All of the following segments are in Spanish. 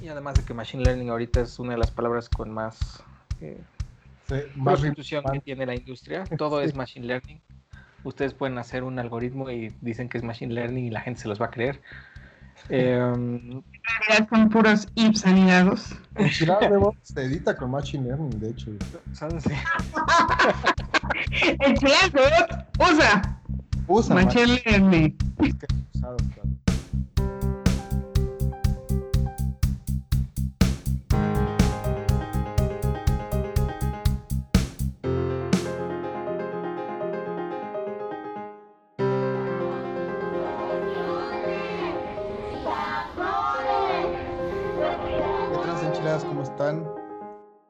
Y además de que Machine Learning ahorita es una de las palabras con más, eh, prostitución que tiene la industria, todo es Machine Learning. Ustedes pueden hacer un algoritmo y dicen que es Machine Learning y la gente se los va a creer. Eh, en realidad son puros anidados. El se edita con Machine Learning, de hecho. ¿Sabes? El usa. Usa Machine Learning. Es que usado,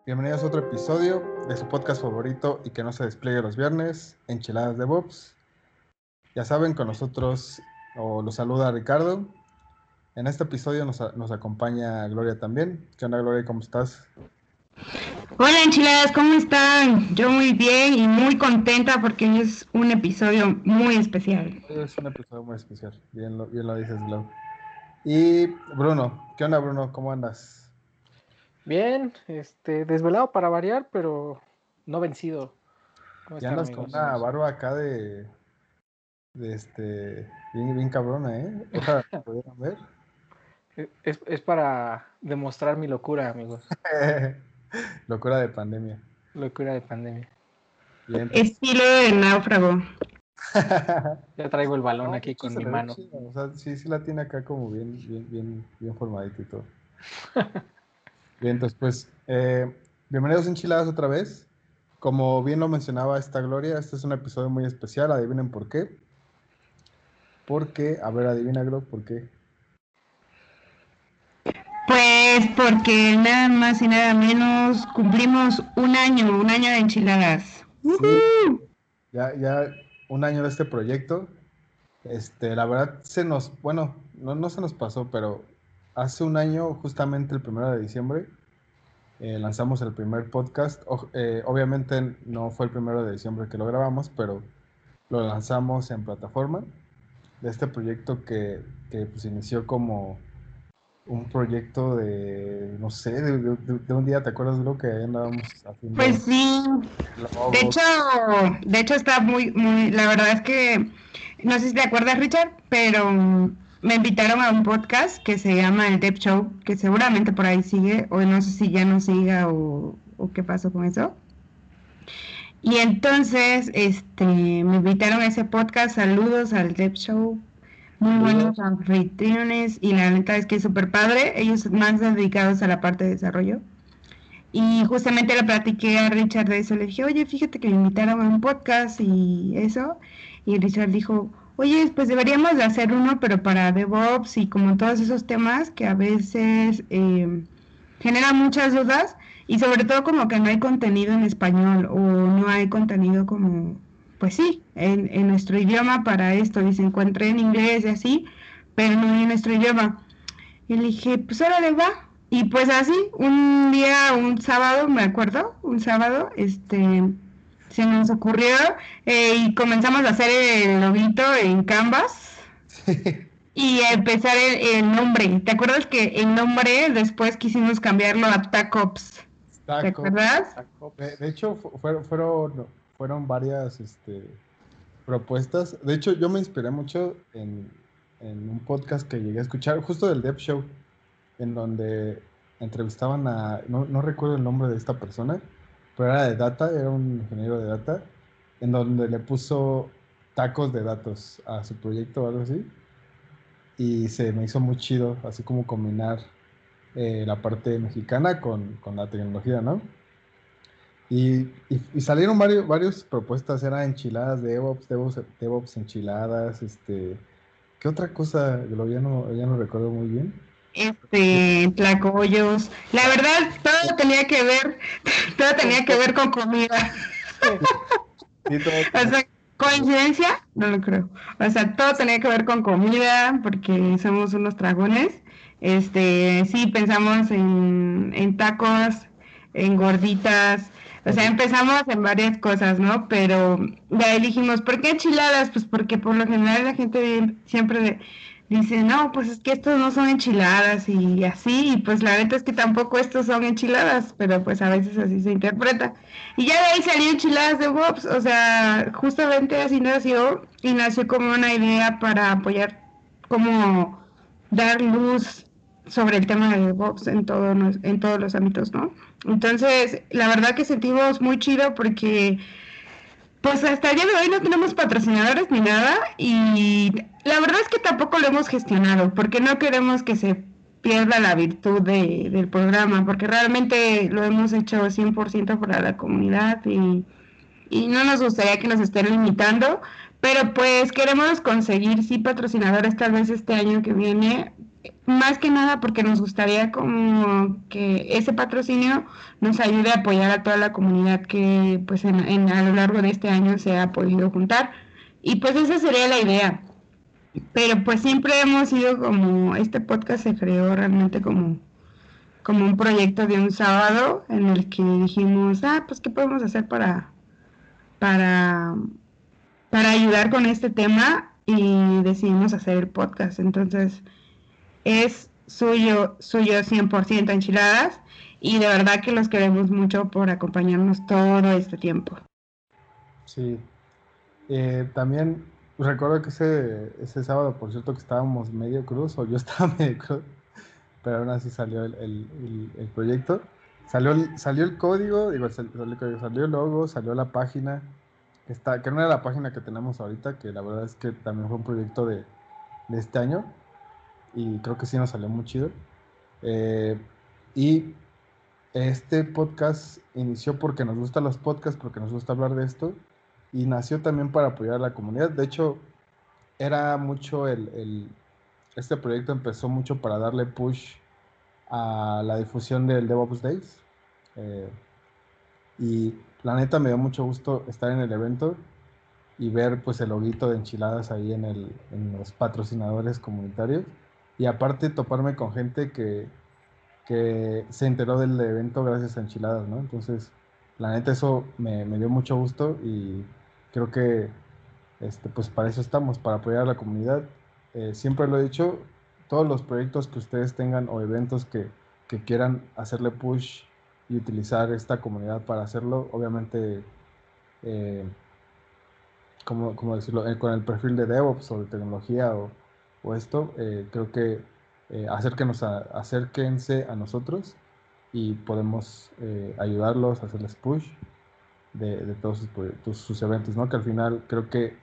Bienvenidos a otro episodio de su podcast favorito y que no se despliegue los viernes, Enchiladas de Bobs. Ya saben, con nosotros o los saluda Ricardo. En este episodio nos, nos acompaña Gloria también. ¿Qué onda, Gloria? ¿Cómo estás? Hola, enchiladas, ¿cómo están? Yo muy bien y muy contenta porque es un episodio muy especial. Es un episodio muy especial, bien lo, bien lo dices. Y Bruno, ¿qué onda, Bruno? ¿Cómo andas? Bien, este, desvelado para variar, pero no vencido. Ya andas con una barba acá de, de este, bien, bien cabrona, ¿eh? ver. E, es, es para demostrar mi locura, amigos. locura de pandemia. Locura de pandemia. Estilo de náufrago. ya traigo el balón aquí con mi mano. O sea, sí, sí la tiene acá como bien, bien, bien, bien formadito y todo. Bien, entonces pues eh, bienvenidos Enchiladas otra vez. Como bien lo mencionaba esta Gloria, este es un episodio muy especial, adivinen por qué. Porque, a ver, adivina Glo, ¿por qué? Pues porque nada más y nada menos cumplimos un año, un año de enchiladas. Ya, ya un año de este proyecto. Este, la verdad se nos, bueno, no, no se nos pasó, pero hace un año, justamente el primero de diciembre, eh, lanzamos el primer podcast. Eh, obviamente no fue el primero de diciembre que lo grabamos, pero lo lanzamos en plataforma de este proyecto que, que pues inició como un proyecto de, no sé, de, un día, ¿te acuerdas de lo que andábamos haciendo? Pues sí, de hecho, de hecho está muy, muy, la verdad es que, no sé si te acuerdas Richard, pero me invitaron a un podcast que se llama El Dev Show, que seguramente por ahí sigue, o no sé si ya no siga o, qué pasó con eso. Y entonces, este, me invitaron a ese podcast, saludos al Dev Show, muy buenos anfitriones, y la neta es que es súper padre, ellos más dedicados a la parte de desarrollo. Y justamente le platiqué a Richard de eso, le dije, oye, fíjate que me invitaron a un podcast y eso, y Richard dijo, oye, pues deberíamos de hacer uno, pero para DevOps y como todos esos temas que a veces eh, generan muchas dudas y sobre todo como que no hay contenido en español o no hay contenido como, pues sí, en, en nuestro idioma para esto y se encuentra en inglés y así, pero no en nuestro idioma. Y le dije, pues ahora le va. Y pues así, un día, un sábado, me acuerdo, un sábado, este, se nos ocurrió eh, y comenzamos a hacer el lobito en Canvas y empezar el, nombre. ¿Te acuerdas que el nombre después quisimos cambiarlo a TACOPS? ¿Te acuerdas? De hecho, fueron, fueron, fueron varias este, propuestas. De hecho, yo me inspiré mucho en, en un podcast que llegué a escuchar, justo del Dev Show, en donde entrevistaban a, no, no recuerdo el nombre de esta persona, pero era de data, era un ingeniero de data, en donde le puso tacos de datos a su proyecto o algo así. Y se me hizo muy chido, así como combinar eh, la parte mexicana con, con, la tecnología, ¿no? Y, y, salieron varios, varias propuestas, eran enchiladas de DevOps, DevOps, DevOps enchiladas, este... ¿Qué otra cosa? Lo ya no, ya no recuerdo muy bien este, tlacoyos. La verdad, todo tenía que ver, todo tenía que ver con comida. o sea, coincidencia, no lo creo. O sea, todo tenía que ver con comida, porque somos unos dragones. Este, sí, pensamos en, en tacos, en gorditas, o sea, empezamos en varias cosas, ¿no? Pero ahí dijimos, ¿por qué enchiladas? Pues porque por lo general la gente siempre dice, no, pues es que estos no son enchiladas y así, y pues la neta es que tampoco estos son enchiladas, pero pues a veces así se interpreta. Y ya de ahí salió enchiladas de Bobs, o sea, justamente así nació y nació como una idea para apoyar, como dar luz sobre el tema de Bobs en, todo, en todos los ámbitos, ¿no? Entonces, la verdad que sentimos muy chido porque pues hasta el día de hoy no tenemos patrocinadores ni nada y la verdad es que tampoco lo hemos gestionado porque no queremos que se pierda la virtud de, del programa porque realmente lo hemos hecho 100% para la comunidad y, y no nos gustaría que nos estén limitando, pero pues queremos conseguir sí patrocinadores tal vez este año que viene más que nada porque nos gustaría como que ese patrocinio nos ayude a apoyar a toda la comunidad que pues en, a lo largo de este año se ha podido juntar. Y pues esa sería la idea. Pero pues siempre hemos sido como este podcast se creó realmente como como un proyecto de un sábado en el que dijimos ah pues qué podemos hacer para para para ayudar con este tema y decidimos hacer el podcast. Entonces es suyo, suyo 100% enchiladas y de verdad que los queremos mucho por acompañarnos todo este tiempo. Sí, eh, también recuerdo que ese, ese sábado, por cierto, que estábamos medio cruz, o yo estaba medio cruz, pero aún así salió el, el, proyecto. Salió, salió el código, digo, salió el, salió el logo, salió la página, que, está, que no era la página que tenemos ahorita, que la verdad es que también fue un proyecto de, de este año y creo que sí nos salió muy chido. Eh, y este podcast inició porque nos gustan los podcasts, porque nos gusta hablar de esto y nació también para apoyar a la comunidad. De hecho, era mucho el, este proyecto empezó mucho para darle push a la difusión del DevOps Days. Eh, y la neta me dio mucho gusto estar en el evento y ver pues el loguito de enchiladas ahí en, el, en los patrocinadores comunitarios y aparte toparme con gente que, se enteró del evento gracias a Enchiladas, ¿no? Entonces, la neta eso me, dio mucho gusto y creo que este, pues para eso estamos, para apoyar a la comunidad. Eh, siempre lo he dicho, todos los proyectos que ustedes tengan o eventos que, quieran hacerle push y utilizar esta comunidad para hacerlo, obviamente, eh, como, decirlo, eh, con el perfil de DevOps o de tecnología o, esto, eh, creo que eh, acérquenos a, acérquense a nosotros y podemos eh, ayudarlos, hacerles push de, todos sus, eventos, ¿no? Que al final creo que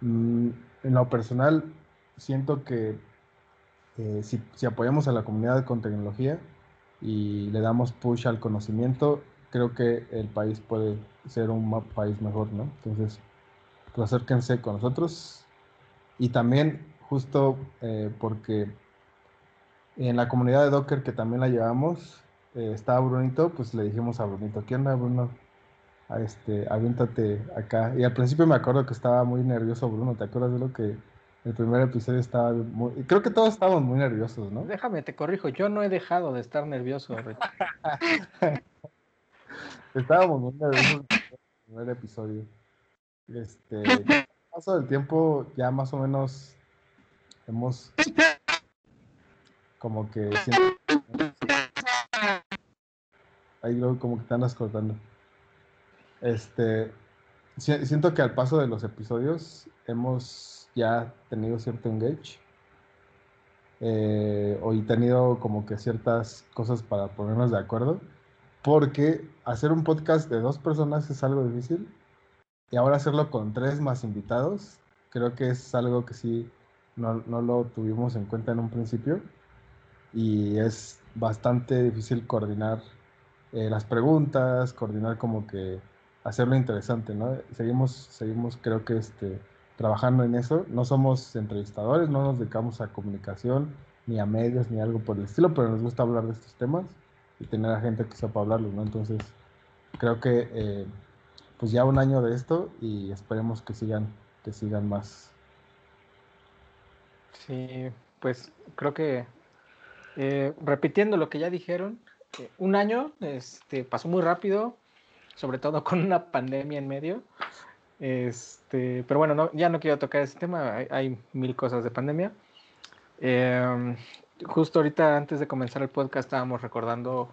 mm, en lo personal siento que si, si, apoyamos a la comunidad con tecnología y le damos push al conocimiento, creo que el país puede ser un país mejor, ¿no? Entonces, pues acérquense con nosotros y también justo eh, porque en la comunidad de Docker que también la llevamos, eh, estaba Brunito, pues le dijimos a Brunito, ¿qué onda Bruno? A este, aviéntate acá. Y al principio me acuerdo que estaba muy nervioso Bruno, ¿te acuerdas de lo que el primer episodio estaba muy... Creo que todos estábamos muy nerviosos, ¿no? Déjame, te corrijo, yo no he dejado de estar nervioso. estábamos muy nerviosos en el primer episodio. Este, paso del tiempo ya más o menos hemos como que ahí luego como que te andas cortando este siento que al paso de los episodios hemos ya tenido cierto engage eh, o tenido como que ciertas cosas para ponernos de acuerdo porque hacer un podcast de dos personas es algo difícil y ahora hacerlo con tres más invitados creo que es algo que sí no, no lo tuvimos en cuenta en un principio y es bastante difícil coordinar eh, las preguntas, coordinar como que hacerlo interesante, ¿no? Seguimos, seguimos creo que este, trabajando en eso. No somos entrevistadores, no nos dedicamos a comunicación, ni a medios, ni algo por el estilo, pero nos gusta hablar de estos temas y tener a gente que sepa hablarlos, ¿no? Entonces, creo que eh, pues ya un año de esto y esperemos que sigan, que sigan más. Sí, pues creo que eh, repitiendo lo que ya dijeron, eh, un año este, pasó muy rápido, sobre todo con una pandemia en medio. Este, pero bueno, no, ya no quiero tocar ese tema, hay, mil cosas de pandemia. Em, justo ahorita antes de comenzar el podcast estábamos recordando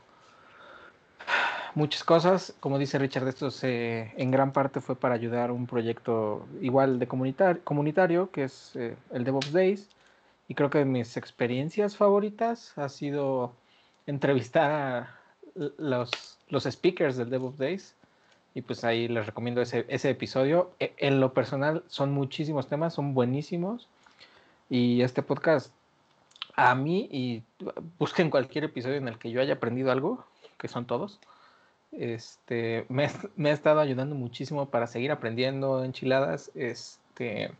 muchas cosas. Como dice Richard, esto se, en gran parte fue para ayudar a un proyecto igual de comunitario, que es eh, el DevOps Days. Y creo que mis experiencias favoritas ha sido entrevistar a los, los speakers del DevOps Days. Y pues ahí les recomiendo ese, ese episodio. E, en lo personal son muchísimos temas, son buenísimos. Y este podcast a mí, y busquen cualquier episodio en el que yo haya aprendido algo, que son todos, este, me, me, ha estado ayudando muchísimo para seguir aprendiendo enchiladas. Este,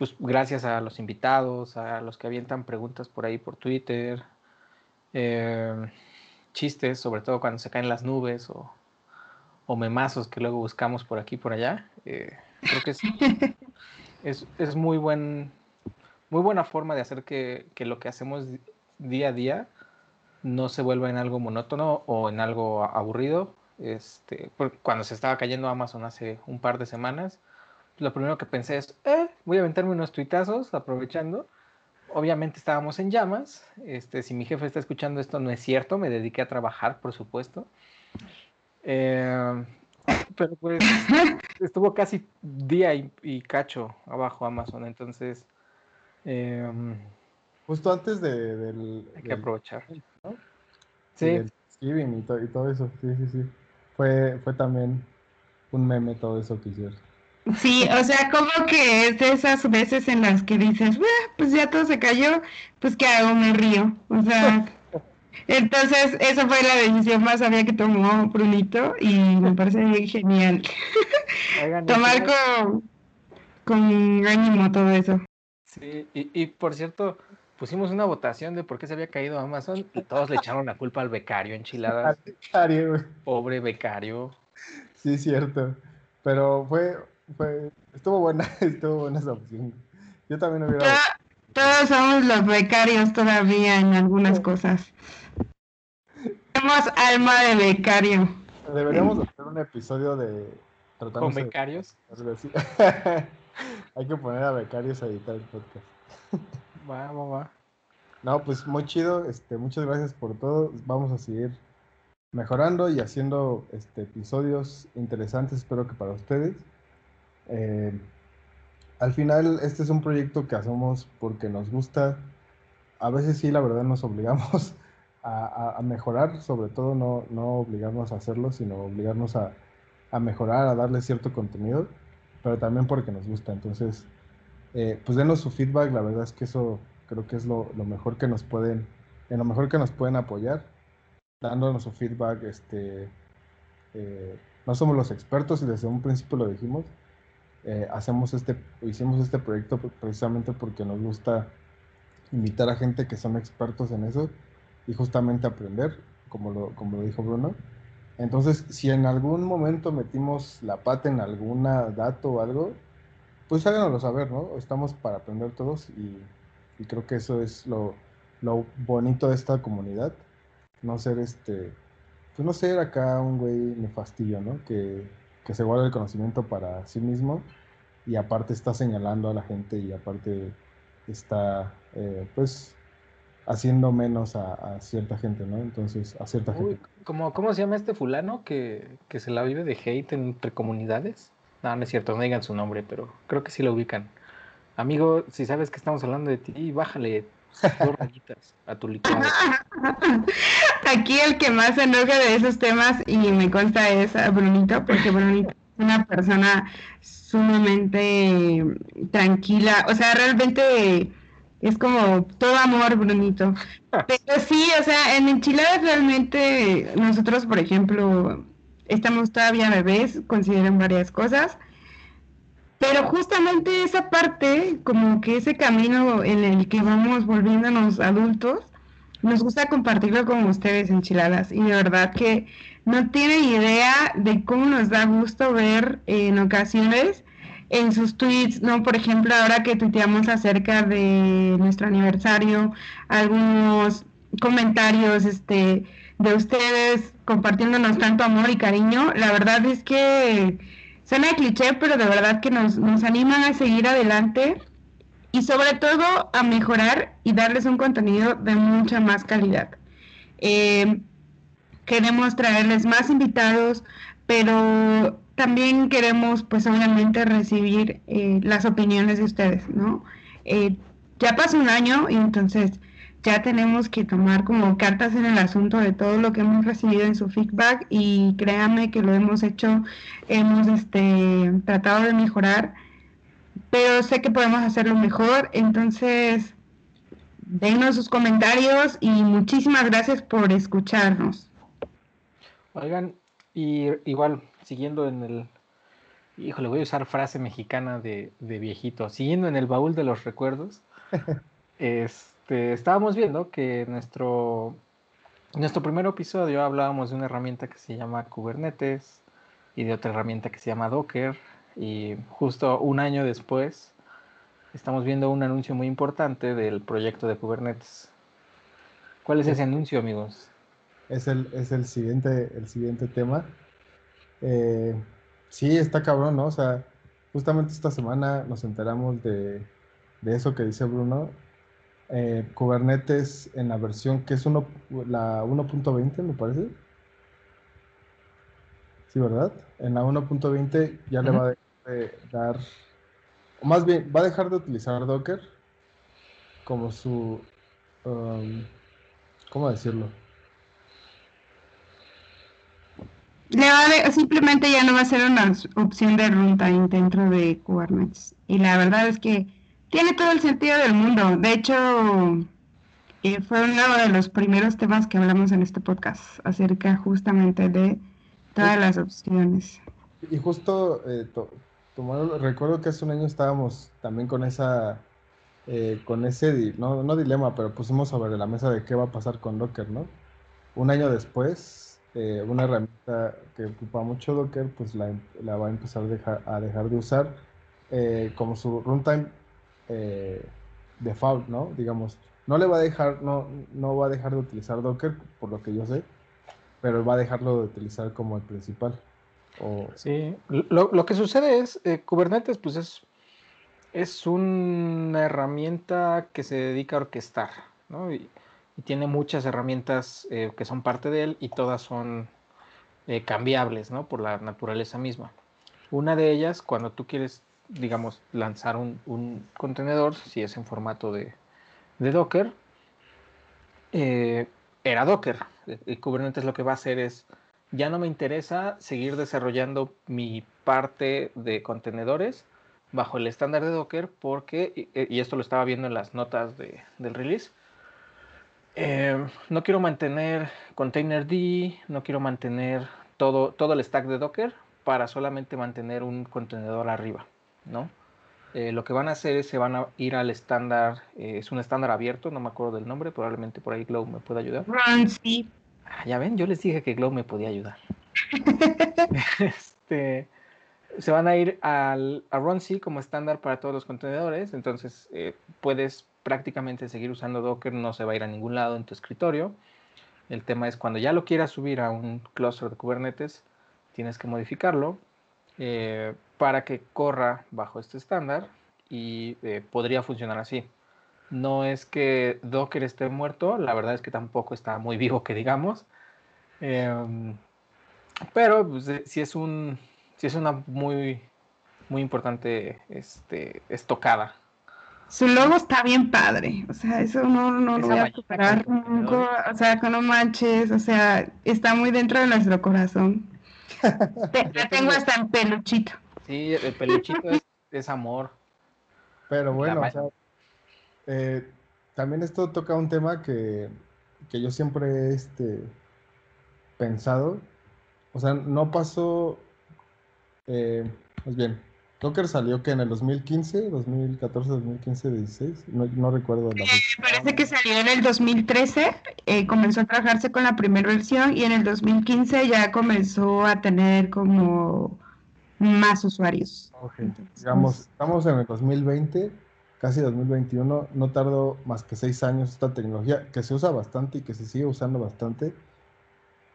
pues gracias a los invitados, a los que avientan preguntas por ahí por Twitter, eh, chistes, sobre todo cuando se caen las nubes o, o memazos que luego buscamos por aquí y por allá. Eh, creo que es, es, es, muy, buen, muy buena forma de hacer que, que lo que hacemos día a día no se vuelva en algo monótono o en algo aburrido. Este, cuando se estaba cayendo Amazon hace un par de semanas, lo primero que pensé es, eh, voy a aventarme unos tuitazos aprovechando. Obviamente estábamos en llamas. Este, si mi jefe está escuchando esto, no es cierto. Me dediqué a trabajar, por supuesto. Eh, pero pues estuvo casi día y, cacho abajo Amazon. Entonces, eh, justo antes de, del. Hay que aprovechar. Sí. y, y, todo eso. Sí, sí, sí. Fue, fue también un meme todo eso que hicieron. Sí, o sea, como que es de esas veces en las que dices, pues ya todo se cayó, pues ¿qué hago? Me río. O sea, entonces esa fue la decisión más sabia que tomó Brunito y me parece genial. Tomar con, con ánimo todo eso. Sí, y, y por cierto, pusimos una votación de por qué se había caído Amazon y todos le echaron la culpa al becario enchiladas. Al becario, güey. Pobre becario. Sí, cierto. Pero fue, fue, estuvo buena, estuvo buena esa opción. Yo también hubiera. Todos somos los becarios todavía en algunas cosas. Tenemos alma de becario. Deberíamos hacer un episodio de. ¿Con becarios? Hay que poner a becarios a editar el podcast. Va, va, va. No, pues muy chido. Este, muchas gracias por todo. Vamos a seguir mejorando y haciendo este, episodios interesantes, espero que para ustedes. Eh, al final, este es un proyecto que hacemos porque nos gusta. A veces sí, la verdad, nos obligamos a, mejorar, sobre todo no, no, obligarnos a hacerlo, sino obligarnos a, a, mejorar, a darle cierto contenido, pero también porque nos gusta. Entonces, eh, pues denos su feedback, la verdad es que eso creo que es lo, mejor que nos pueden, en lo mejor que nos pueden apoyar, dándonos su feedback, este, eh, no somos los expertos y desde un principio lo dijimos, eh, hacemos este, hicimos este proyecto precisamente porque nos gusta invitar a gente que son expertos en eso y justamente aprender, como lo, como lo dijo Bruno. Entonces, si en algún momento metimos la pata en alguna dato o algo, pues háganoslo saber, ¿no? Estamos para aprender todos y, creo que eso es lo, bonito de esta comunidad. No ser este, pues no ser acá un güey nefastillo, ¿no? Que, que se guarda el conocimiento para sí mismo y aparte está señalando a la gente y aparte está, eh, pues, haciendo menos a, cierta gente, ¿no? Entonces, a cierta gente. ¿cómo, ¿Cómo se llama este fulano que, que se la vive de hate entre comunidades? No, no es cierto, no digan su nombre, pero creo que sí lo ubican. Amigo, si sabes que estamos hablando de ti, bájale dos rayitas a tu licuado. Aquí el que más se enoja de esos temas, y me consta es a Brunito, porque Brunito es una persona sumamente tranquila, o sea, realmente es como todo amor, Brunito. Pero sí, o sea, en enchiladas realmente nosotros, por ejemplo, estamos todavía bebés, consideran varias cosas, pero justamente esa parte, como que ese camino en el que vamos volviéndonos adultos, nos gusta compartirlo con ustedes enchiladas y de verdad que no tienen idea de cómo nos da gusto ver en ocasiones en sus tweets, ¿no? Por ejemplo, ahora que tuiteamos acerca de nuestro aniversario, algunos comentarios, este, de ustedes compartiéndonos tanto amor y cariño. La verdad es que suena cliché, pero de verdad que nos, nos animan a seguir adelante y sobre todo a mejorar y darles un contenido de mucha más calidad. Eh, queremos traerles más invitados, pero también queremos pues obviamente recibir eh, las opiniones de ustedes, ¿no? Eh, ya pasó un año y entonces ya tenemos que tomar como cartas en el asunto de todo lo que hemos recibido en su feedback y créanme que lo hemos hecho, hemos este, tratado de mejorar, pero sé que podemos hacerlo mejor, entonces denos sus comentarios y muchísimas gracias por escucharnos. Oigan, y igual, siguiendo en el, híjole, voy a usar frase mexicana de, de viejito, siguiendo en el baúl de los recuerdos, este, estábamos viendo que nuestro, nuestro primer episodio hablábamos de una herramienta que se llama Kubernetes y de otra herramienta que se llama Docker. Y justo un año después estamos viendo un anuncio muy importante del proyecto de Kubernetes. ¿Cuál es ese anuncio, amigos? Es el, es el, siguiente, el siguiente tema. Eh, sí, está cabrón, ¿no? O sea, justamente esta semana nos enteramos de, de eso que dice Bruno, eh, Kubernetes en la versión que es uno, la 1.20, me parece. Sí, ¿verdad? En la 1.20 ya le va a dar, o más bien, va a dejar de utilizar Docker como su, um, ¿cómo decirlo? Le va simplemente ya no va a ser una opción de runtime dentro de Kubernetes. Y la verdad es que tiene todo el sentido del mundo. De hecho, eh, fue uno de los primeros temas que hablamos en este podcast acerca justamente de todas las opciones. Y justo, eh, recuerdo que hace un año estábamos también con esa, eh, con ese, no, no dilema, pero pusimos sobre la mesa de qué va a pasar con Docker, ¿no? Un año después, eh, una herramienta que ocupa mucho Docker, pues la, la va a empezar a dejar, a dejar de usar como su runtime eh, default, ¿no? Digamos, no le va a dejar, no, no va a dejar de utilizar Docker, por lo que yo sé, pero va a dejarlo de utilizar como el principal. Sí, lo, que sucede es, eh, Kubernetes, pues es, es una herramienta que se dedica a orquestar, ¿no? Y, tiene muchas herramientas eh, que son parte de él y todas son cambiables, ¿no? Por la naturaleza misma. Una de ellas, cuando tú quieres digamos, lanzar un, contenedor, si es en formato de, Docker, eh, era Docker. Kubernetes lo que va a hacer es, ya no me interesa seguir desarrollando mi parte de contenedores bajo el estándar de Docker porque, y, esto lo estaba viendo en las notas del release, eh, no quiero mantener containerd, no quiero mantener todo, todo el stack de Docker para solamente mantener un contenedor arriba. ¿no? Eh, lo que van a hacer es se van a ir al estándar, eh, es un estándar abierto, no me acuerdo del nombre, probablemente por ahí Glow me pueda ayudar. Ah, ya ven, yo les dije que Glow me podía ayudar. este, se van a ir al, a RunC como estándar para todos los contenedores, entonces eh, puedes prácticamente seguir usando Docker, no se va a ir a ningún lado en tu escritorio. El tema es cuando ya lo quieras subir a un cluster de Kubernetes, tienes que modificarlo para que corra bajo este estándar y eh, podría funcionar así. No es que Docker esté muerto, la verdad es que tampoco está muy vivo que digamos, em, pero pues, eh, sí es un sí es una muy muy importante este, estocada. Su logo está bien padre, o sea, eso no, no lo voy a superar o sea, que no manches, o sea, está muy dentro de nuestro corazón. La tengo hasta en peluchito. Sí, el peluchito es, amor. Pero bueno, o sea, eh, también esto toca un tema que, yo siempre he este, pensado. O sea, no pasó. Eh, más bien, Docker salió que en el 2015, 2014, 2015, 16, no, no recuerdo la eh, Parece que salió en el 2013, eh, comenzó a trabajarse con la primera versión y en el 2015 ya comenzó a tener como más usuarios. Digamos, estamos en el 2020, casi 2021, no tardó más que seis años esta tecnología que se usa bastante y que se sigue usando bastante,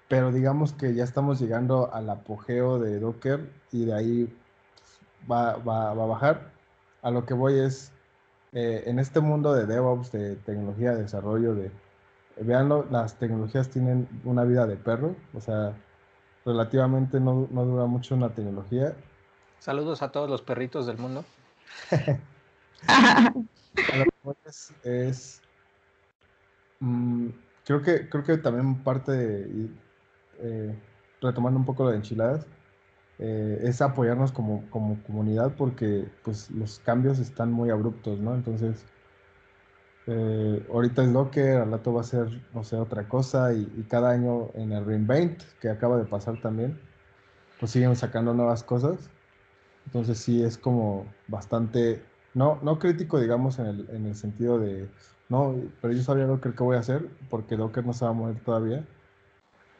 pero digamos que ya estamos llegando al apogeo de Docker y de ahí va, va, a bajar. A lo que voy es, eh, en este mundo de DevOps, de tecnología, de desarrollo, de, veanlo, las tecnologías tienen una vida de perro, o sea, relativamente no, dura mucho una tecnología. Saludos a todos los perritos del mundo. es, mm, creo que creo que también parte de, eh, retomando un poco lo de enchiladas, eh, es apoyarnos como, como, comunidad porque pues los cambios están muy abruptos, ¿no? Entonces, eh, ahorita es Docker, al rato va a ser, no sé, otra cosa y, cada año en el Reinvent, que acaba de pasar también, pues siguen sacando nuevas cosas. Entonces sí es como bastante, no, no crítico, digamos, en el, en el sentido de, no, pero yo sabía Docker qué voy a hacer, porque Docker no se va a mover todavía,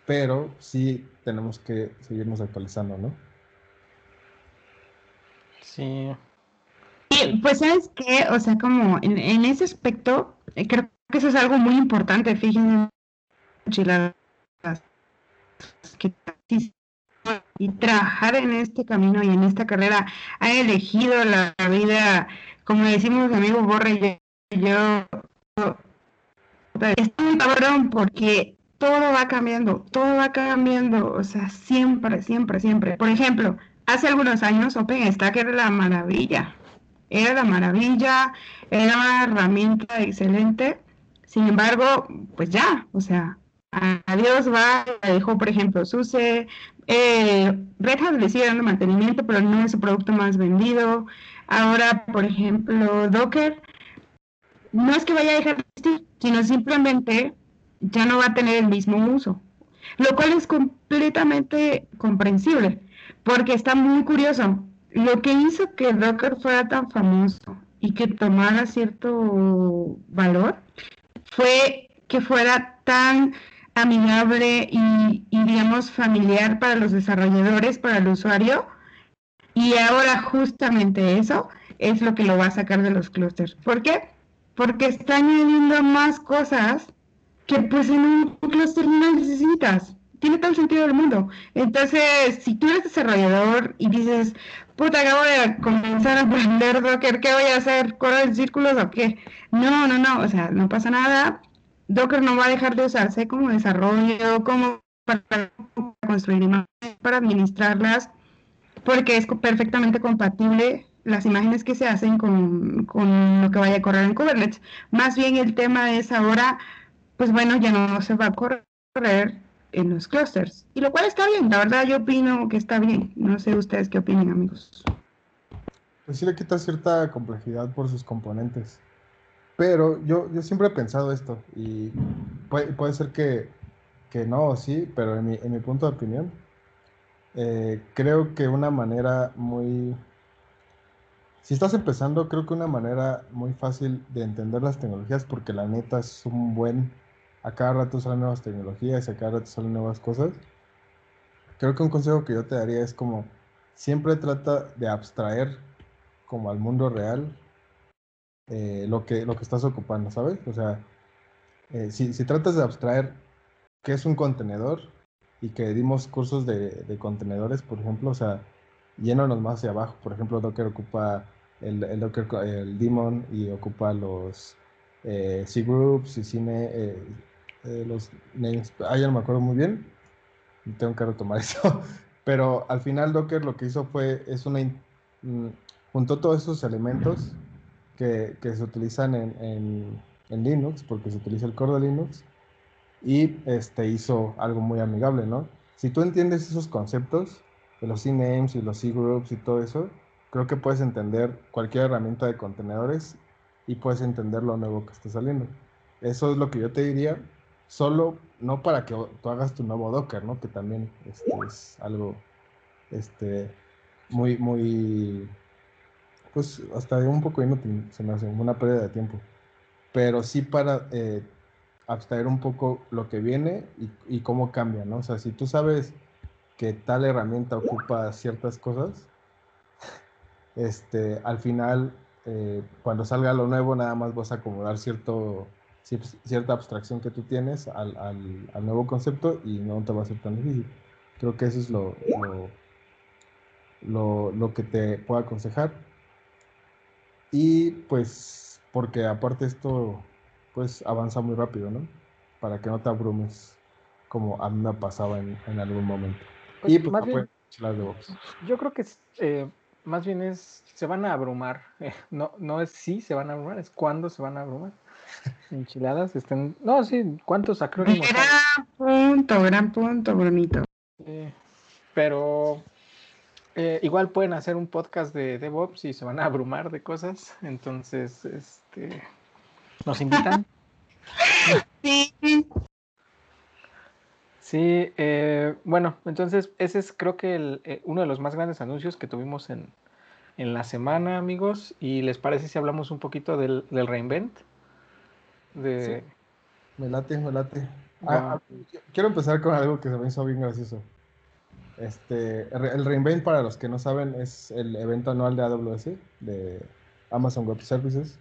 pero sí tenemos que seguirnos actualizando, ¿no? Sí. pues sabes qué, o sea, como en, ese aspecto, eh, creo que eso es algo muy importante, fíjense, que y trabajar en este camino y en esta carrera ha elegido la, vida, como decimos mi amigo Borre yo, yo es un cabrón porque todo va cambiando, todo va cambiando, o sea, siempre, siempre, siempre. Por ejemplo, hace algunos años OpenStack era la maravilla, era la maravilla, era una herramienta excelente, sin embargo, pues ya, o sea, adiós va, dejó por ejemplo SUSE, eh, Red Hat le sigue dando mantenimiento, pero no es su producto más vendido, ahora por ejemplo Docker, no es que vaya a dejar de existir, sino simplemente ya no va a tener el mismo uso, lo cual es completamente comprensible porque está muy curioso. Lo que hizo que Docker fuera tan famoso y que tomara cierto valor fue que fuera tan amigable y, digamos familiar para los desarrolladores, para el usuario. Y ahora justamente eso es lo que lo va a sacar de los clústeres. ¿Por qué? Porque está añadiendo más cosas que pues en un clúster no necesitas tiene todo el sentido del mundo. Entonces, si tú eres desarrollador y dices, puta, acabo de comenzar a aprender Docker, ¿qué voy a hacer? ¿Correr en círculos o qué? No, no, no, o sea, no pasa nada. Docker no va a dejar de usarse como desarrollo, como para construir imágenes, para administrarlas, porque es perfectamente compatible las imágenes que se hacen con, con lo que vaya a correr en Kubernetes. Más bien el tema es ahora, pues bueno, ya no se va a correr en los clusters. Y lo cual está bien, la verdad yo opino que está bien. No sé ustedes qué opinen, amigos. Pues sí le quita cierta complejidad por sus componentes. Pero yo, yo siempre he pensado esto y puede, puede ser que, que no sí, pero en mi, en mi punto de opinión, eh, creo que una manera muy... Si estás empezando, creo que una manera muy fácil de entender las tecnologías, porque la neta es un buen a cada rato salen nuevas tecnologías, a cada rato salen nuevas cosas. Creo que un consejo que yo te daría es como, siempre trata de abstraer como al mundo real eh, lo, que, lo que estás ocupando, ¿sabes? O sea, eh, si, si, tratas de abstraer qué es un contenedor y que dimos cursos de, de contenedores, por ejemplo, o sea, llénanos más hacia abajo. Por ejemplo, Docker ocupa el, el Docker, el daemon y ocupa los eh, C-Groups y Cine, eh, los names, ah, ya no me acuerdo muy bien, tengo que retomar eso, pero al final Docker lo que hizo fue, es una, mm, juntó todos esos elementos que, se utilizan en, en, en, Linux, porque se utiliza el core de Linux, y este, hizo algo muy amigable, ¿no? Si tú entiendes esos conceptos de los C-names y los C-groups y todo eso, creo que puedes entender cualquier herramienta de contenedores y puedes entender lo nuevo que está saliendo. Eso es lo que yo te diría solo no para que tú hagas tu nuevo Docker, ¿no? Que también este, es algo este, muy, muy, pues hasta un poco inútil, se me hace una pérdida de tiempo. Pero sí para eh, abstraer un poco lo que viene y, cómo cambia, ¿no? O sea, si tú sabes que tal herramienta ocupa ciertas cosas, este, al final, eh, cuando salga lo nuevo, nada más vas a acomodar cierto cierta abstracción que tú tienes al, al, nuevo concepto y no te va a ser tan difícil. Creo que eso es lo, lo, lo, que te puedo aconsejar. Y pues porque aparte esto pues avanza muy rápido, ¿no? Para que no te abrumes como a mí me pasaba en, algún momento. Pues, y pues más bien, Yo creo que eh, más bien es, se van a abrumar. no, no es si se van a abrumar, es cuándo se van a abrumar. Enchiladas están. No, sí, ¿cuántos acrónimos? Gran punto, gran punto, bonito. pero eh, igual pueden hacer un podcast de DevOps y se van a abrumar de cosas. Entonces, este. ¿Nos invitan? sí. Sí, eh, bueno, entonces ese es creo que el, eh, uno de los más grandes anuncios que tuvimos en, en, la semana, amigos. ¿Y les parece si hablamos un poquito del, del reinvent? De... Me late, me late. Ah, ah, quiero empezar con algo que se me hizo bien gracioso. Este, el reinvent, para los que no saben, es el evento anual de AWS, de Amazon Web Services,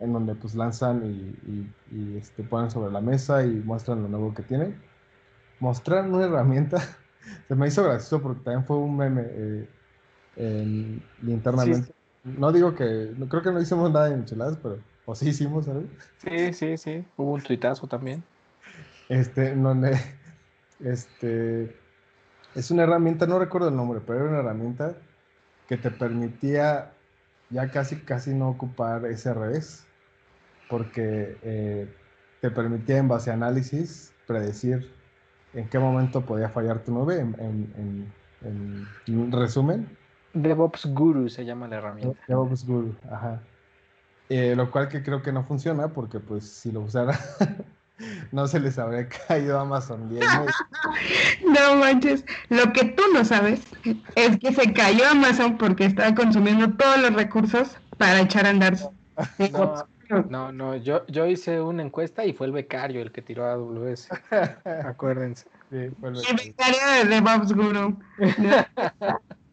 en donde pues lanzan y, y este, ponen sobre la mesa y muestran lo nuevo que tienen mostraron una herramienta. Se me hizo gracioso porque también fue un meme eh, internamente. No digo que, no, creo que no hicimos nada en enchiladas, pero, o sí hicimos algo. Sí, sí, sí. Hubo un tuitazo también. Este, donde, este, es una herramienta, no recuerdo el nombre, pero era una herramienta que te permitía ya casi, casi no ocupar SRS, porque eh, te permitía en base a análisis predecir en qué momento podía fallar tu nube, en, resumen. DevOps Guru se llama la herramienta. DevOps Guru, ajá. Eh, lo cual que creo que no funciona porque pues si lo usara no se les habría caído Amazon bien. No manches, lo que tú no sabes es que se cayó Amazon porque estaba consumiendo todos los recursos para echar a andar. No, no, yo, yo hice una encuesta y fue el becario el que tiró a AWS. Acuérdense. el becario de Bob's Guru.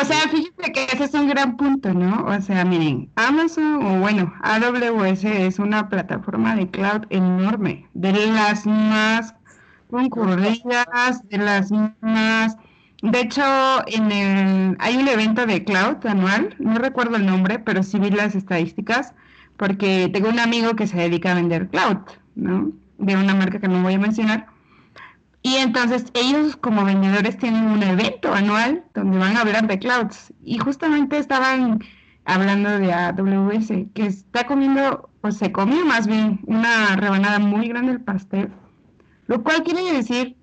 o sea, fíjense que ese es un gran punto, ¿no? O sea, miren, Amazon, o bueno, AWS es una plataforma de cloud enorme, de las más concurridas, de las más... De hecho, en el, hay un evento de cloud anual, no recuerdo el nombre, pero sí vi las estadísticas porque tengo un amigo que se dedica a vender cloud, ¿no? De una marca que no voy a mencionar. Y entonces ellos como vendedores tienen un evento anual donde van a hablar de clouds. Y justamente estaban hablando de AWS, que está comiendo, o se comió más bien, una rebanada muy grande del pastel. Lo cual quiere decir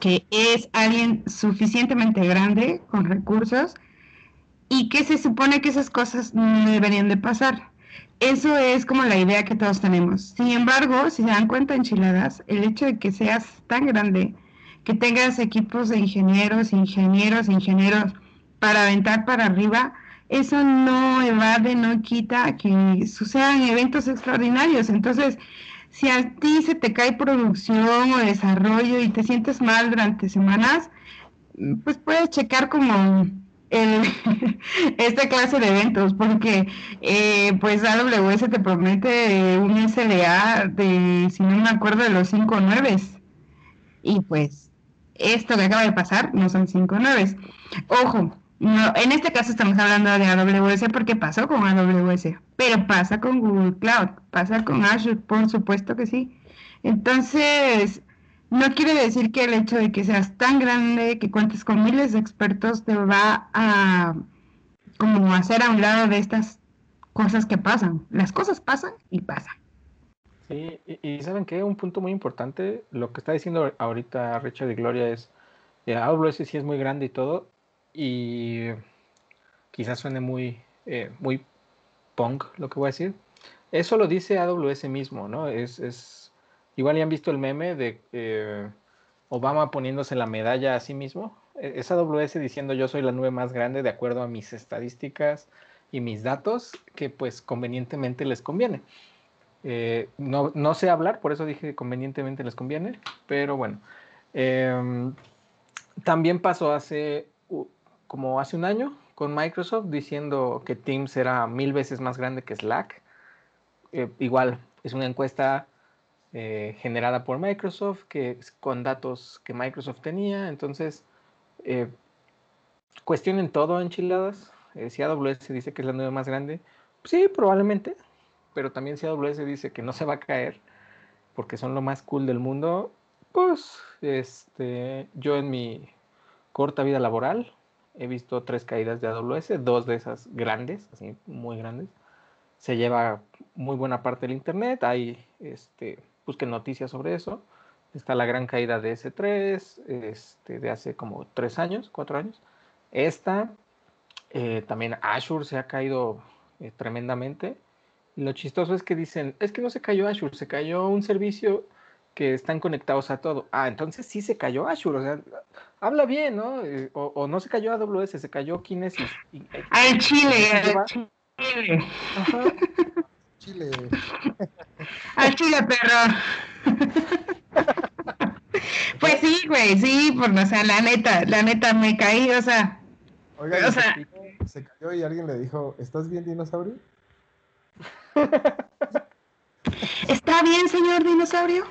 que es alguien suficientemente grande, con recursos, y que se supone que esas cosas no deberían de pasar. Eso es como la idea que todos tenemos. Sin embargo, si se dan cuenta, enchiladas, el hecho de que seas tan grande, que tengas equipos de ingenieros, ingenieros, ingenieros para aventar para arriba, eso no evade, no quita que sucedan eventos extraordinarios. Entonces, si a ti se te cae producción o desarrollo y te sientes mal durante semanas, pues puedes checar como esta clase de eventos, porque eh, pues AWS te promete un SLA de, si no me acuerdo, de los 5 9 y pues esto que acaba de pasar no son 5 9 Ojo, no, en este caso estamos hablando de AWS porque pasó con AWS, pero pasa con Google Cloud, pasa con Azure, por supuesto que sí. Entonces, no quiere decir que el hecho de que seas tan grande, que cuentes con miles de expertos, te va a como hacer a un lado de estas cosas que pasan. Las cosas pasan y pasan. Sí, y, saben que un punto muy importante, lo que está diciendo ahorita Richard y Gloria es, eh, AWS sí es muy grande y todo, y quizás suene muy, eh, muy punk lo que voy a decir. Eso lo dice AWS mismo, ¿no? Es, es Igual ya han visto el meme de eh, Obama poniéndose la medalla a sí mismo. E, es AWS diciendo yo soy la nube más grande de acuerdo a mis estadísticas y mis datos, que pues convenientemente les conviene. Eh, no, no, sé hablar, por eso dije que convenientemente les conviene, pero bueno. Em, también pasó hace como hace un año con Microsoft diciendo que Teams era mil veces más grande que Slack. Eh, igual, es una encuesta eh, generada por Microsoft, que, con datos que Microsoft tenía. Entonces, eh, cuestionen todo enchiladas. Eh, si AWS dice que es la nube más grande, sí, probablemente. pero también si AWS dice que no se va a caer, porque son lo más cool del mundo, pues este, yo en mi corta vida laboral he visto tres caídas de AWS, dos de esas grandes, así muy grandes. Se lleva muy buena parte del internet, hay este, busquen noticias sobre eso. Está la gran caída de S3, este, de hace como tres años, cuatro años. Esta, eh, también Azure se ha caído eh, tremendamente. Y lo chistoso es que dicen, es que no se cayó Azure, se cayó un servicio que están conectados a todo. Ah, entonces sí se cayó Azure, o sea, habla bien, ¿no? Eh, o, no se cayó AWS, se cayó Kinesis. al Chile, al Chile. Ajá. Chile. Al Chile, perro. pues sí, güey, sí, por, o sea, la neta, la neta me caí, o sea. Oiga, o sea, se cayó y alguien le dijo, ¿estás bien, dinosaurio? ¿Está bien, señor dinosaurio?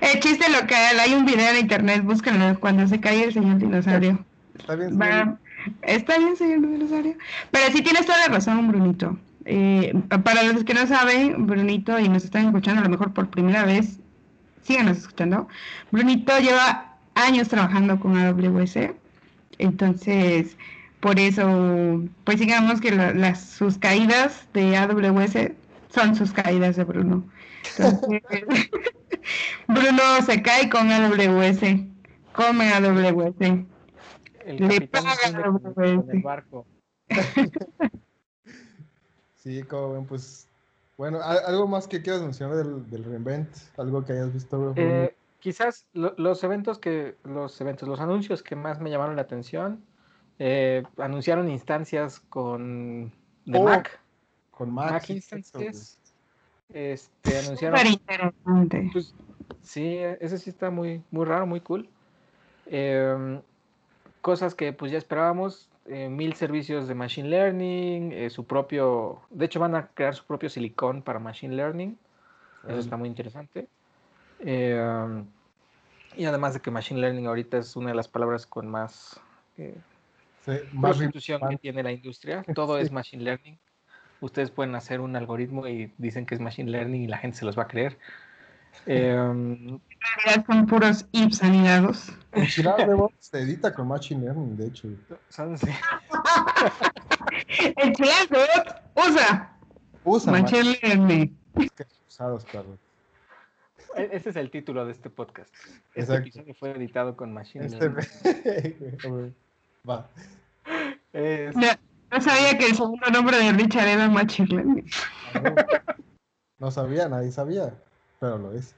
el chiste local, hay un video en internet, búsquenlo cuando se cae el señor dinosaurio. Está bien, señor. Está bien, señor dinosaurio. Pero sí tienes toda la razón, Brunito. Eh, para los que no saben, Brunito, y nos están escuchando a lo mejor por primera vez, síganos escuchando. Brunito lleva años trabajando con AWS, entonces por eso, pues digamos que las, sus caídas de AWS son sus caídas de Bruno. Bruno se cae con AWS, come AWS. Le paga AWS. El barco. Sí, como ven, pues. Bueno, ¿algo más que quieras mencionar del, del reinvent? ¿Algo que hayas visto? Eh, quizás los eventos que. Los eventos, los anuncios que más me llamaron la atención. Eh, anunciaron instancias con. de oh, Mac. Con Mac. Mac instancias. Este, anunciaron. interesante. Pues, sí, ese sí está muy, muy raro, muy cool. Em, cosas que pues ya esperábamos. Eh, mil servicios de Machine Learning, eh, su propio, de hecho van a crear su propio silicón para Machine Learning, eso está muy interesante. Eh, y además de que Machine Learning ahorita es una de las palabras con más, sí, más prostitución que tiene la industria, todo es Machine Learning. Ustedes pueden hacer un algoritmo y dicen que es Machine Learning y la gente se los va a creer. en realidad son puros ifs anidados. El se edita con Machine Learning, de hecho. Sí. El usa. Usa Machine Learning. Usados, claro. E-, ese es el título de este podcast. Este episodio fue editado con Machine este... Learning. Va. No, sabía que el segundo nombre de Richard era Machine Learning. No sabía, nadie sabía. Pero lo es.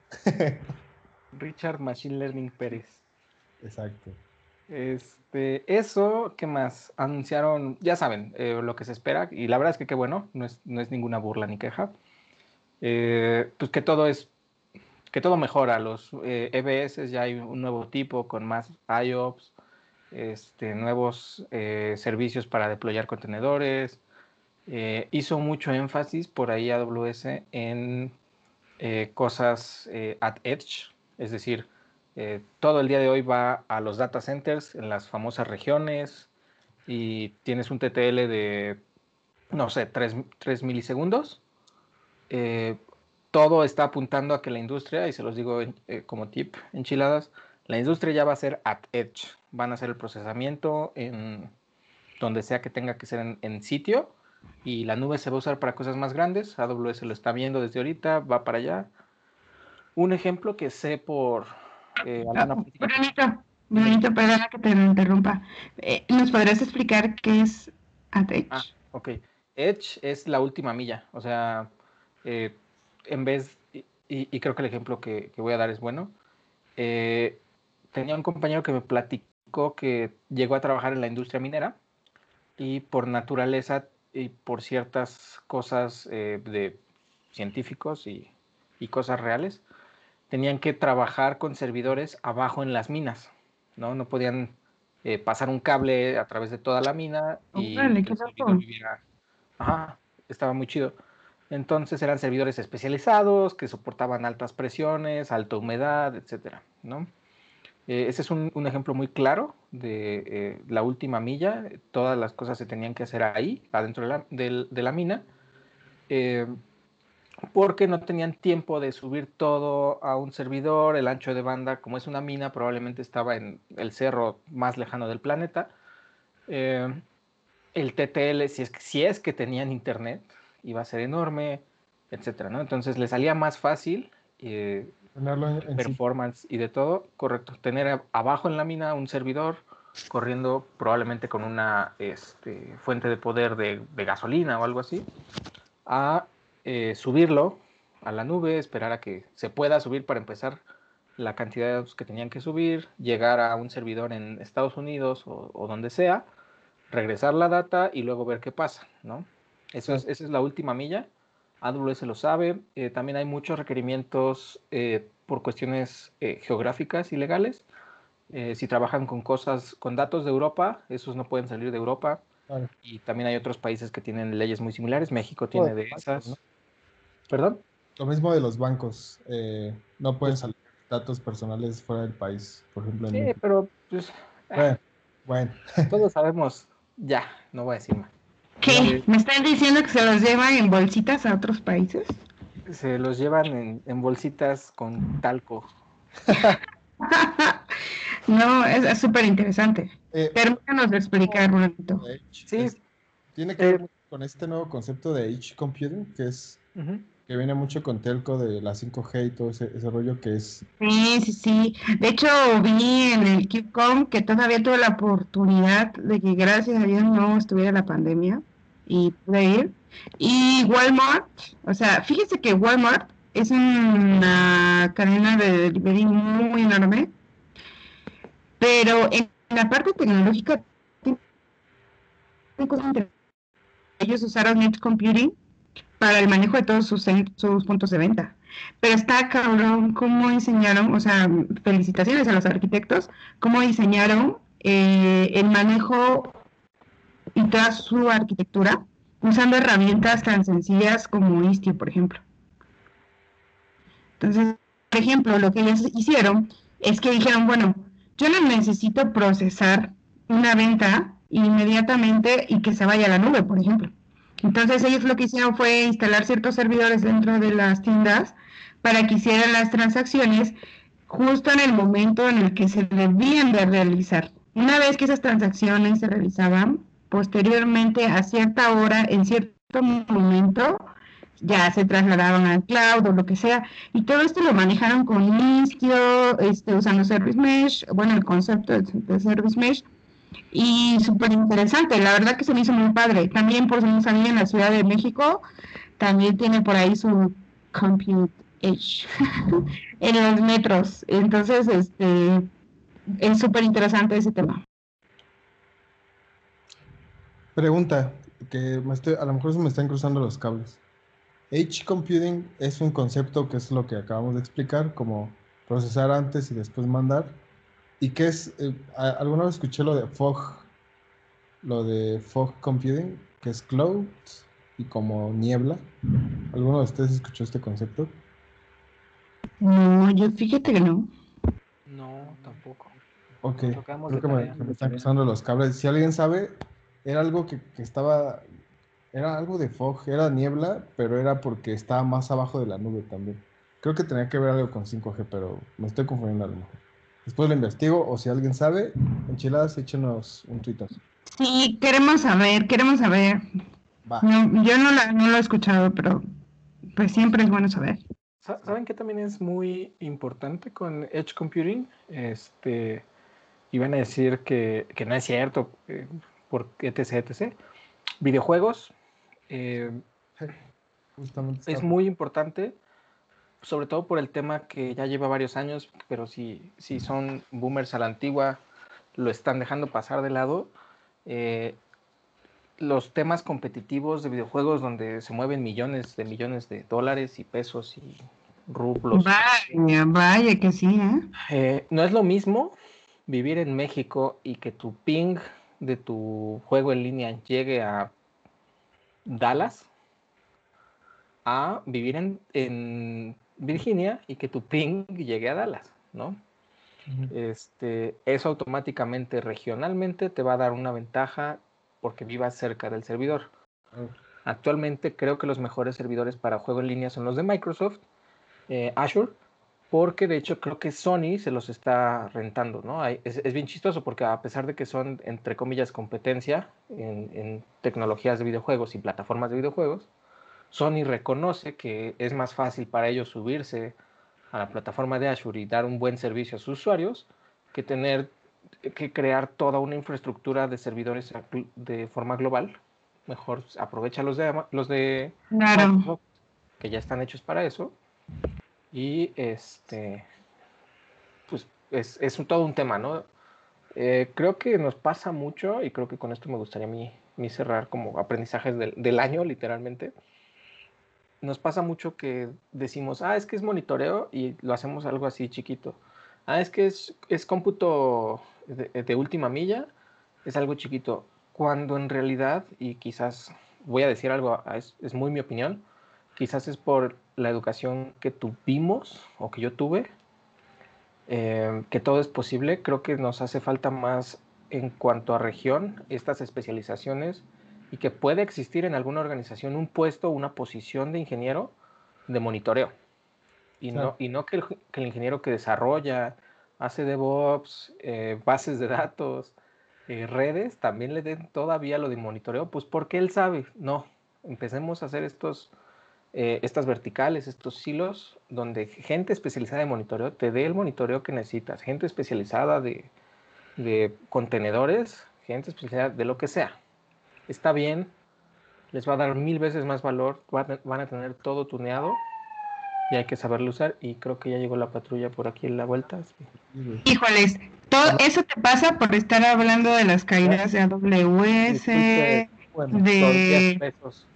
Richard Machine Learning Pérez. Exacto. Este, eso, ¿qué más? Anunciaron, ya saben, eh, lo que se espera, y la verdad es que qué bueno, no es, no es ninguna burla ni queja. Eh, pues que todo es, que todo mejora. Los EBS eh, e ya hay un nuevo tipo con más IOPS, este, nuevos servicios para deployar contenedores. hizo mucho énfasis por ahí AWS en cosas at edge, es decir, eh, todo el día de hoy va a los data centers en las famosas regiones y tienes un TTL de, no sé, 3, milisegundos. todo está apuntando a que la industria, y se los digo como tip, enchiladas, la industria ya va a ser at edge. Van a hacer el procesamiento en donde sea que tenga que ser en sitio y la nube se va a usar para cosas más grandes. AWS lo está viendo desde ahorita, va para allá. Un ejemplo que sé por eh, Bonito, perdona que te interrumpa. Eh, ¿Nos podrías explicar qué es Edge? Ah, ok. Edge es la última milla. O sea, eh, en vez, y, creo que el ejemplo que, que voy a dar es bueno. Eh, tenía un compañero que me platicó que llegó a trabajar en la industria minera y por naturaleza y por ciertas cosas eh, de científicos y, cosas reales, tenían que trabajar con servidores abajo en las minas, ¿no? No podían eh, pasar un cable a través de toda la mina y Ajá, estaba muy chido. Entonces eran servidores especializados que soportaban altas presiones, alta humedad, etcétera, ¿no? Eh, ese es un, ejemplo muy claro de eh, la última milla. Todas las cosas se tenían que hacer ahí, adentro de la, mina. Porque no tenían tiempo de subir todo a un servidor, el ancho de banda, como es una mina, probablemente estaba en el cerro más lejano del planeta. Eh, el TTL, si es, que, si es que tenían internet, iba a ser enorme, etcétera, ¿no? Entonces le salía más fácil eh, performance y de todo, correcto, tener abajo en la mina un servidor corriendo probablemente con una este, fuente de poder de, gasolina o algo así, a eh, subirlo a la nube, esperar a que se pueda subir para empezar la cantidad de datos que tenían que subir, llegar a un servidor en Estados Unidos o, donde sea, regresar la data y luego ver qué pasa, ¿no? Eso es, esa es la última milla. AWS lo sabe. Eh, también hay muchos requerimientos eh, por cuestiones geográficas y legales eh, si trabajan con cosas, con datos de Europa, esos no pueden salir de Europa. Y también hay otros países que tienen leyes muy similares. México tiene de esas. ¿Perdón? Lo mismo de los bancos. Eh, no pueden salir datos personales fuera del país, por ejemplo. sí, pero pues, eh, bueno, Todos sabemos. Ya, no voy a decir más. ¿Qué? ¿Me están diciendo que se los llevan en bolsitas a otros países? Se los llevan en, en bolsitas con talco. No, es súper interesante. Eh, Permítanos de explicar un Sí. tiene que ver eh, con este nuevo concepto de Edge Computing, que es que viene mucho con telco de la 5G y todo ese, rollo que es. Sí, sí, sí. De hecho, vi en el KubeCon que todavía tuve la oportunidad de que gracias a Dios no estuviera la pandemia y pude ir. Y Walmart, o sea, fíjese que Walmart es una cadena de delivery muy enorme pero en la parte tecnológica, ellos usaron Edge Computing para el manejo de todos sus, puntos de venta. Pero está cabrón cómo diseñaron, o sea, felicitaciones a los arquitectos, cómo diseñaron eh, el manejo y toda su arquitectura usando herramientas tan sencillas como Istio, por ejemplo. Entonces, por ejemplo, lo que ellos hicieron es que dijeron, bueno, yo no necesito procesar una venta inmediatamente y que se vaya a la nube, por ejemplo. Entonces ellos lo que hicieron fue instalar ciertos servidores dentro de las tiendas para que hicieran las transacciones justo en el momento en el que se debían de realizar. Una vez que esas transacciones se realizaban, posteriormente a cierta hora, en cierto momento, ya se trasladaban al cloud o lo que sea, y todo esto lo manejaron con Istio, este, usando Service Mesh, bueno, el concepto de, Service Mesh, y súper interesante, la verdad que se me hizo muy padre. También, por si no sabía, en la Ciudad de México, también tiene por ahí su Compute Edge en los metros, entonces, este, es súper interesante ese tema. Pregunta, que a lo mejor se me están cruzando los cables. Edge computing es un concepto que es lo que acabamos de explicar, como procesar antes y después mandar. ¿Y qué es? Eh, alguna vez escuché lo de fog, lo de fog computing, que es cloud y como niebla. ¿Alguno de ustedes escuchó este concepto? No, yo fíjate que no. No, tampoco. Ok, creo que me, están cruzando los cables. Si alguien sabe, era algo que, que estaba era algo de fog, era niebla, pero era porque estaba más abajo de la nube también. Creo que tenía que ver algo con 5G, pero me estoy confundiendo a lo mejor. Después lo investigo, o si alguien sabe, enchiladas, échenos un tuitazo. Sí, queremos saber, queremos saber. yo no, no lo he escuchado, pero pues siempre es bueno saber. ¿Saben que también es muy importante con Edge Computing? Este, iban a decir que, que no es cierto, eh, por etc, etc. Videojuegos, eh, es muy importante, sobre todo por el tema que ya lleva varios años, pero si, si son boomers a la antigua, lo están dejando pasar de lado. Eh, los temas competitivos de videojuegos donde se mueven millones de millones de dólares y pesos y rublos. Vaya, vaya que sí, ¿eh? no es lo mismo vivir en México y que tu ping de tu juego en línea llegue a Dallas a vivir en, Virginia y que tu ping llegue a Dallas, ¿no? este, eso automáticamente, regionalmente, te va a dar una ventaja porque vivas cerca del servidor. Actualmente creo que los mejores servidores para juego en línea son los de Microsoft, eh, Azure, porque de hecho creo que Sony se los está rentando, ¿no? es, bien chistoso porque a pesar de que son, entre comillas, competencia en, tecnologías de videojuegos y plataformas de videojuegos, Sony reconoce que es más fácil para ellos subirse a la plataforma de Azure y dar un buen servicio a sus usuarios que tener que crear toda una infraestructura de servidores de forma global. Mejor aprovecha los de los de que ya están hechos para eso y este, pues es, es todo un tema, ¿no? Eh, creo que nos pasa mucho y creo que con esto me gustaría a mí, cerrar como aprendizajes del, del, año, literalmente. Nos pasa mucho que decimos, ah, es que es monitoreo y lo hacemos algo así chiquito. Ah, es que es, es cómputo de, de última milla, es algo chiquito. Cuando en realidad, y quizás voy a decir algo, es, es muy mi opinión, quizás es por la educación que tuvimos o que yo tuve, eh, que todo es posible. Creo que nos hace falta más en cuanto a región, estas especializaciones y que puede existir en alguna organización un puesto, una posición de ingeniero de monitoreo. Y no, y no que, el, ingeniero que desarrolla, hace DevOps, eh, bases de datos, eh, redes, también le den todavía lo de monitoreo, pues porque él sabe. No, empecemos a hacer estos eh, estas verticales, estos silos, donde gente especializada de monitoreo te dé el monitoreo que necesitas, gente especializada de, contenedores, gente especializada de lo que sea. Está bien, les va a dar mil veces más valor, van a tener todo tuneado y hay que saberlo usar y creo que ya llegó la patrulla por aquí en la vuelta. Híjoles, todo eso te pasa por estar hablando de las caídas de AWS, de...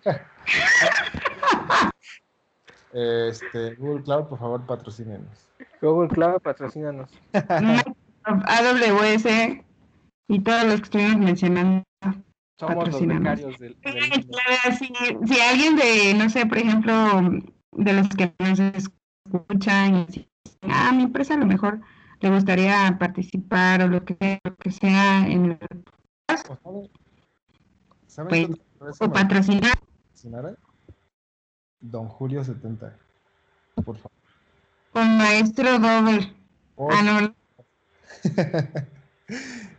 Este, Google Cloud, por favor, patrocínenos. Google Cloud, patrocínanos. AWS y todos los que estuvimos mencionando. Somos los becarios del, si, alguien de, no sé, por ejemplo, de los que nos escuchan y ah, a mi empresa a lo mejor le gustaría participar o lo que sea, lo que sea en el pues, o patrocinar. Don Julio 70. Por favor. Con maestro doble. Ah, no.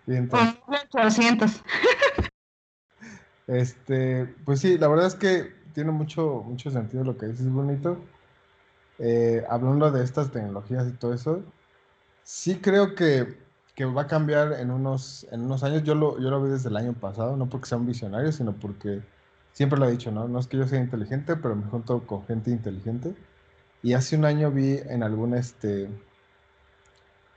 Bien, Con 800. este, pues sí, la verdad es que tiene mucho, mucho sentido lo que dices, bonito. Eh, hablando de estas tecnologías y todo eso, sí creo que, que, va a cambiar en unos, en unos años. Yo lo, yo lo vi desde el año pasado, no porque sea un visionario, sino porque siempre lo he dicho, ¿no? No es que yo sea inteligente, pero me junto con gente inteligente. Y hace un año vi en algún, este,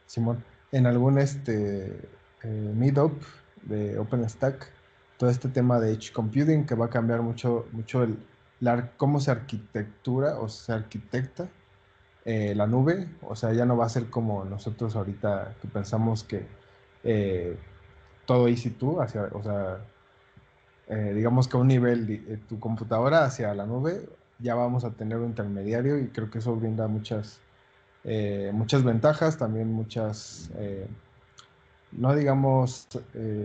Simón, en algún, este, eh, meetup de OpenStack, todo este tema de Edge Computing que va a cambiar mucho, mucho el, cómo se arquitectura o se arquitecta eh, la nube. O sea, ya no va a ser como nosotros ahorita que pensamos que eh, todo easy tú, hacia, o sea, eh, digamos que a un nivel de, eh, tu computadora hacia la nube, ya vamos a tener un intermediario y creo que eso brinda muchas, muchas ventajas, también muchas, no digamos,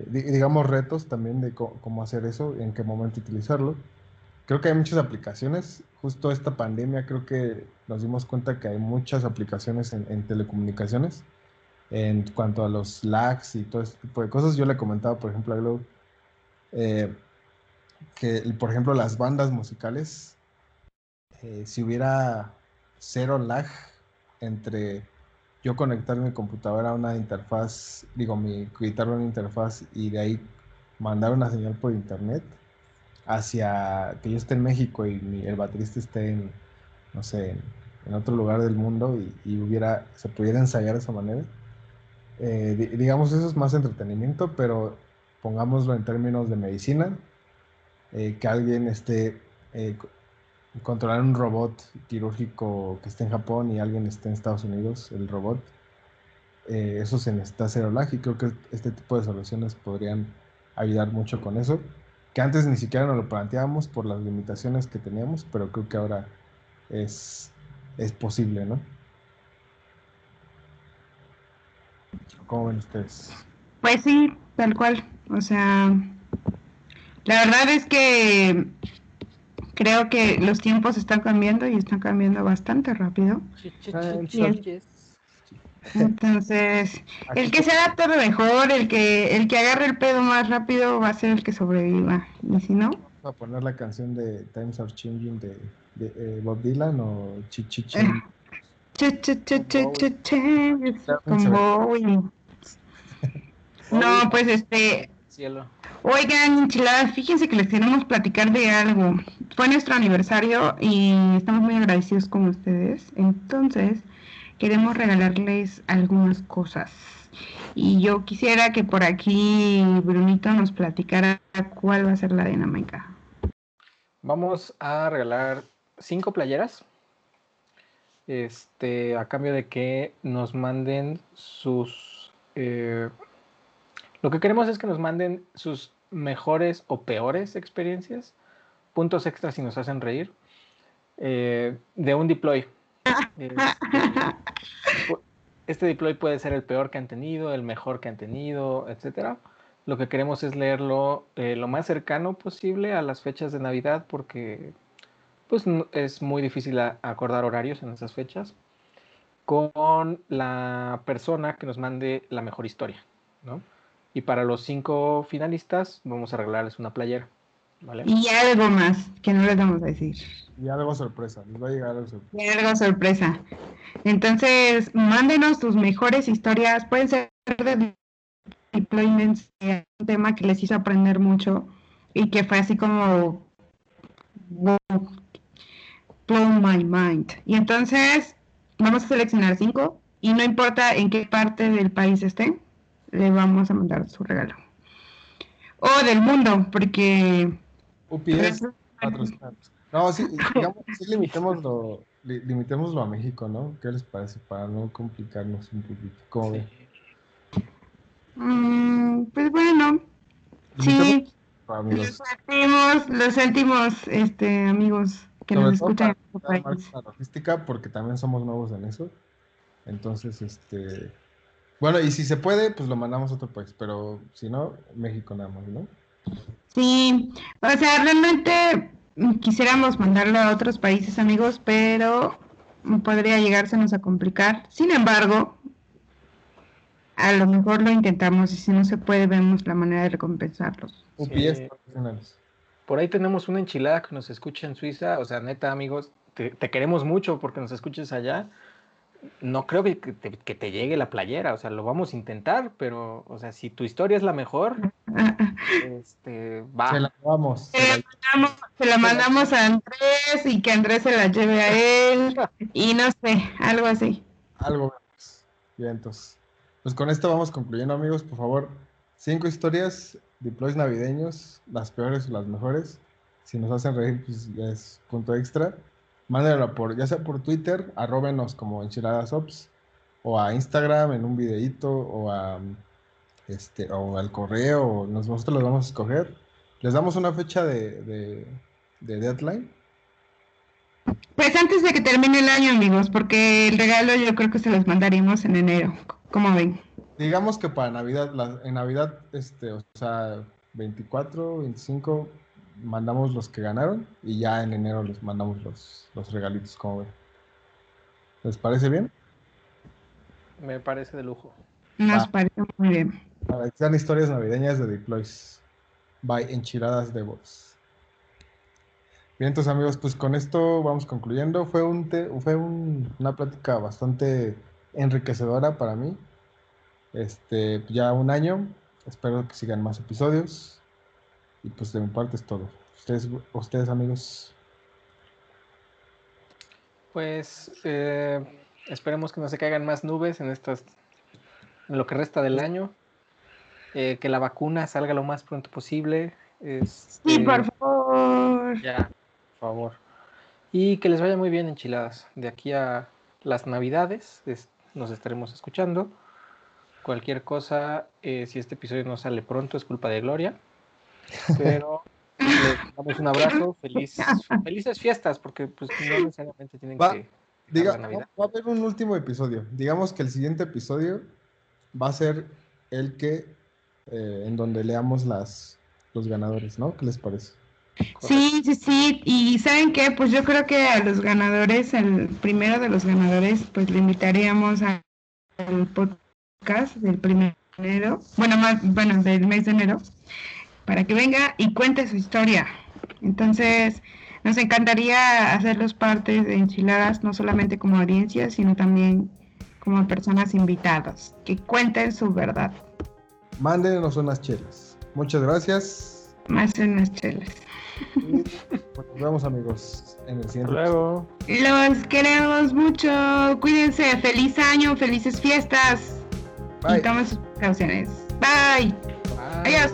digamos retos también de cómo hacer eso, en qué momento utilizarlo. Creo que hay muchas aplicaciones, justo esta pandemia creo que nos dimos cuenta que hay muchas aplicaciones en, telecomunicaciones en cuanto a los lags y todo este tipo de cosas. Yo le comentaba, por ejemplo, a Glow, que, por ejemplo, las bandas musicales, eh, si hubiera cero lag entre yo conectar mi computadora a una interfaz, digo, mi guitarra una interfaz y de ahí mandar una señal por internet hacia que yo esté en México y el baterista esté en, no sé, en, otro lugar del mundo y, hubiera, se pudiera ensayar de esa manera. Eh, digamos, eso es más entretenimiento, pero pongámoslo en términos de medicina, eh, que alguien esté eh, controlar un robot quirúrgico que esté en Japón y alguien esté en Estados Unidos, el robot, eh, eso se necesita hacer y creo que este tipo de soluciones podrían ayudar mucho con eso, que antes ni siquiera nos lo planteábamos por las limitaciones que teníamos, pero creo que ahora es, es posible, ¿no? ¿Cómo ven ustedes? Pues sí, tal cual. O sea, la verdad es que creo que los tiempos están cambiando y están cambiando bastante rápido. Entonces, el que se adapte mejor, el que el que agarre el pedo más rápido va a ser el que sobreviva. Y si no, a poner la canción de Times Are Changing de, de eh, Bob Dylan o Chichichi. No, pues este. Cielo. Oigan, enchiladas, fíjense que les queremos platicar de algo. Fue nuestro aniversario y estamos muy agradecidos con ustedes. Entonces, queremos regalarles algunas cosas. Y yo quisiera que por aquí Brunito nos platicara cuál va a ser la dinámica. Vamos a regalar cinco playeras. Este, a cambio de que nos manden sus. Eh, lo que queremos es que nos manden sus mejores o peores experiencias, puntos extras si nos hacen reír, eh, de un deploy. Este, deploy puede ser el peor que han tenido, el mejor que han tenido, etcétera. Lo que queremos es leerlo eh, lo más cercano posible a las fechas de Navidad porque pues es muy difícil acordar horarios en esas fechas con la persona que nos mande la mejor historia, ¿no? Y para los cinco finalistas vamos a regalarles una playera, ¿vale? Y algo más que no les vamos a decir. Y algo sorpresa, les va a llegar algo sorpresa. Y algo sorpresa. Entonces, mándenos tus mejores historias, pueden ser de deployments, un tema que les hizo aprender mucho y que fue así como blow my mind. Y entonces vamos a seleccionar cinco y no importa en qué parte del país estén, le vamos a mandar su regalo. O del mundo, porque... UPS No, sí, digamos, sí limitémoslo, limitémoslo a México, ¿no? ¿Qué les parece? Para no complicarnos un poquito. ¿Cómo Mm, pues bueno, sí. Los sentimos, los sentimos, este, amigos que nos escuchan. La logística, porque también somos nuevos en eso. Entonces, este. Bueno, y si se puede, pues lo mandamos a otro país, pero si no, México nada más, ¿no? Sí, o sea, realmente quisiéramos mandarlo a otros países, amigos, pero podría llegársenos a complicar. Sin embargo, a lo mejor lo intentamos y si no se puede, vemos la manera de recompensarlos. Por ahí tenemos una enchilada que nos escucha en Suiza, o sea, neta, amigos, te, queremos mucho porque nos escuches allá. No creo que te, llegue la playera, o sea, lo vamos a intentar, pero, o sea, si tu historia es la mejor, este, va. Se la vamos. Se la mandamos a Andrés y que Andrés se la lleve a él, y no sé, algo así. Algo más. Bien, entonces. Pues con esto vamos concluyendo, amigos. Por favor, cinco historias, deploys navideños, las peores o las mejores. Si nos hacen reír, pues ya es punto extra. Mándenlo por, ya sea por Twitter, arrobenos como enchiladasops, o a Instagram en un videito, o a este, o al correo, nosotros los vamos a escoger. Les damos una fecha de, de, de deadline. Pues antes de que termine el año, amigos, porque el regalo yo creo que se los mandaremos en enero. ¿Cómo ven? Digamos que para Navidad, en Navidad, este, o sea, 24, 25, mandamos los que ganaron y ya en enero les mandamos los, los regalitos, ¿cómo ven? ¿Les parece bien? Me parece de lujo. Nos parece muy bien. Para que sean historias navideñas de Deploys by Enchiladas de Voz. Bien, entonces amigos, pues con esto vamos concluyendo. Fue un fue una plática bastante enriquecedora para mí. Este, ya un año, espero que sigan más episodios. Y pues de mi parte es todo. Ustedes, ustedes amigos. Pues eh, esperemos que no se caigan más nubes en estas, en lo que resta del año. Eh, que la vacuna salga lo más pronto posible. Este, sí, por favor. Ya, por favor. Y que les vaya muy bien enchiladas. De aquí a las navidades, nos estaremos escuchando. Cualquier cosa, eh, si este episodio no sale pronto, es culpa de Gloria. Pero les damos un abrazo, feliz, felices fiestas, porque pues no necesariamente tienen que... Diga, va a haber un último episodio. Digamos que el siguiente episodio va a ser el que, eh, en donde leamos las, los ganadores, ¿no? ¿Qué les parece? Sí, sí, sí. Y ¿saben qué? Pues yo creo que a los ganadores, el primero de los ganadores, pues le invitaríamos al podcast del primero, bueno, más, bueno, del mes de enero, para que venga y cuente su historia. Entonces, nos encantaría hacerlos parte de Enchiladas, no solamente como audiencia, sino también como personas invitadas, que cuenten su verdad. Mándenos unas chelas. Muchas gracias. Más unas chelas. Pues nos vemos amigos en el siguiente. Luego. Los queremos mucho. Cuídense. Feliz año, felices fiestas. Y tomen sus precauciones. Bye. Adiós. Adiós,